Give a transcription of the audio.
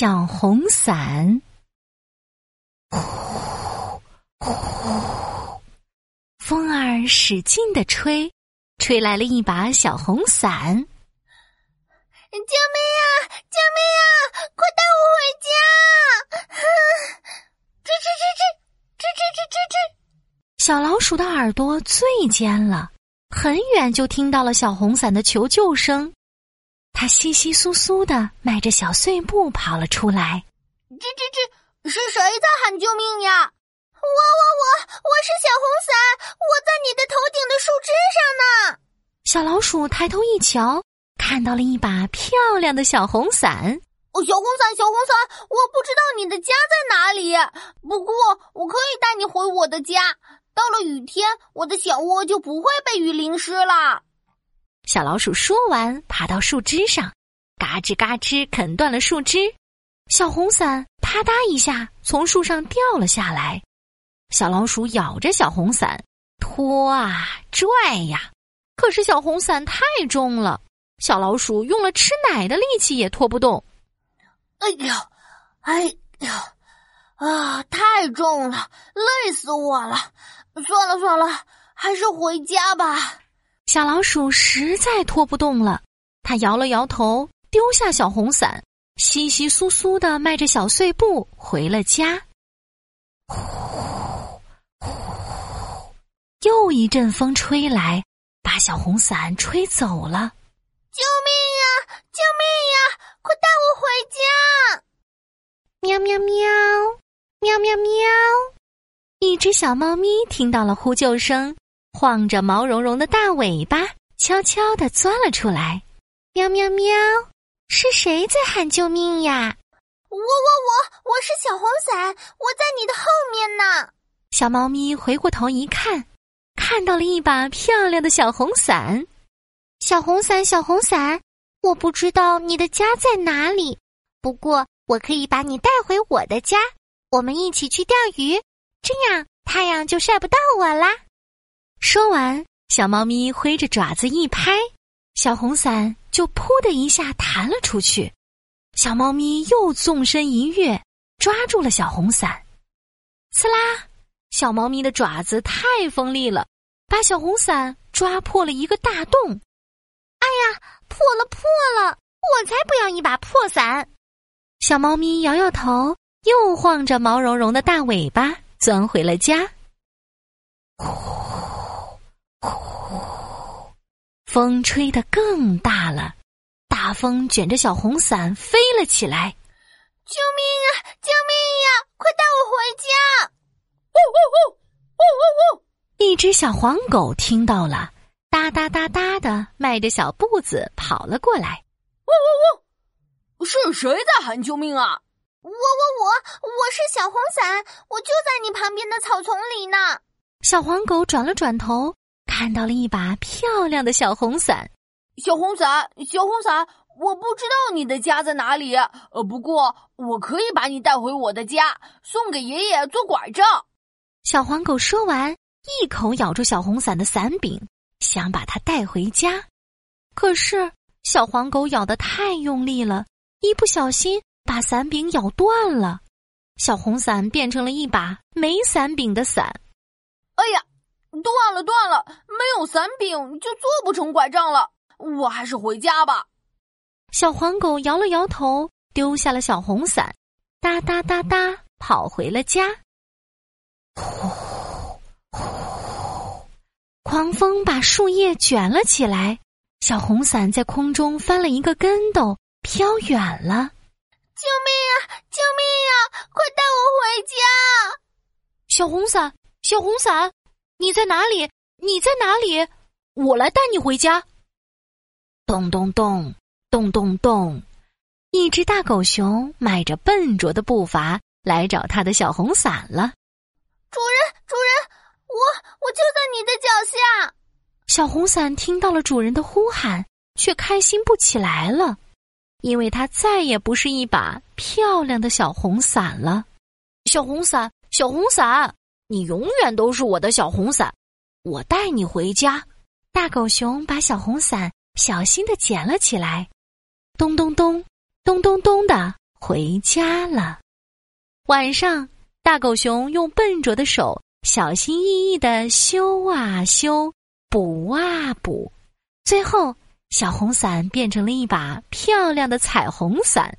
小红伞。呼呼，风儿使劲的吹，吹来了一把小红伞。救命啊！救命啊！快带我回家！吱吱吱吱吱吱吱吱吱。小老鼠的耳朵最尖了，很远就听到了小红伞的求救声。它稀稀疏疏的迈着小碎步跑了出来。吱吱吱，是谁在喊救命呀？我我我，我是小红伞，我在你的头顶的树枝上呢。小老鼠抬头一瞧。看到了一把漂亮的小红伞，哦，小红伞，小红伞，我不知道你的家在哪里，不过我可以带你回我的家。到了雨天，我的小窝就不会被雨淋湿了。小老鼠说完，爬到树枝上，嘎吱嘎吱啃断了树枝，小红伞啪嗒一下从树上掉了下来。小老鼠咬着小红伞，拖啊拽呀，可是小红伞太重了。小老鼠用了吃奶的力气也拖不动。哎呀，哎呀，啊，太重了，累死我了！算了算了，还是回家吧。小老鼠实在拖不动了，它摇了摇头，丢下小红伞，稀稀疏疏的迈着小碎步回了家。呼呼，又一阵风吹来，把小红伞吹走了。救命呀！救命呀！快带我回家！喵喵喵，喵喵喵。一只小猫咪听到了呼救声，晃着毛茸茸的大尾巴，悄悄地钻了出来。喵喵喵，是谁在喊救命呀？我我我，我是小红伞，我在你的后面呢。小猫咪回过头一看，看到了一把漂亮的小红伞。小红伞，小红伞，我不知道你的家在哪里，不过我可以把你带回我的家，我们一起去钓鱼，这样太阳就晒不到我啦。说完，小猫咪挥着爪子一拍，小红伞就“噗”的一下弹了出去。小猫咪又纵身一跃，抓住了小红伞，刺啦！小猫咪的爪子太锋利了，把小红伞抓破了一个大洞。哎呀，破了破了！我才不要一把破伞！小猫咪摇摇头，又晃着毛茸茸的大尾巴，钻回了家。呼呼，风吹得更大了，大风卷着小红伞飞了起来。救命啊！救命呀！快带我回家！呜呜呜呜呜呜！一只小黄狗听到了。哒哒哒哒的，迈着小步子跑了过来。呜呜呜！是谁在喊救命啊？我我我，我是小红伞，我就在你旁边的草丛里呢。小黄狗转了转头，看到了一把漂亮的小红伞。小红伞，小红伞，我不知道你的家在哪里，呃，不过我可以把你带回我的家，送给爷爷做拐杖。小黄狗说完，一口咬住小红伞的伞柄。想把它带回家，可是小黄狗咬得太用力了，一不小心把伞柄咬断了，小红伞变成了一把没伞柄的伞。哎呀，断了断了，没有伞柄就做不成拐杖了，我还是回家吧。小黄狗摇了摇头，丢下了小红伞，哒哒哒哒跑回了家。呼呼。狂风把树叶卷了起来，小红伞在空中翻了一个跟斗，飘远了。救命啊！救命啊！快带我回家！小红伞，小红伞，你在哪里？你在哪里？我来带你回家。咚咚咚，咚咚咚，一只大狗熊迈着笨拙的步伐来找他的小红伞了。主人，主人。我我就在你的脚下。小红伞听到了主人的呼喊，却开心不起来了，因为它再也不是一把漂亮的小红伞了。小红伞，小红伞，你永远都是我的小红伞，我带你回家。大狗熊把小红伞小心的捡了起来，咚咚咚，咚咚咚的，回家了。晚上，大狗熊用笨拙的手小心翼翼的修啊修，补啊补，最后小红伞变成了一把漂亮的彩虹伞。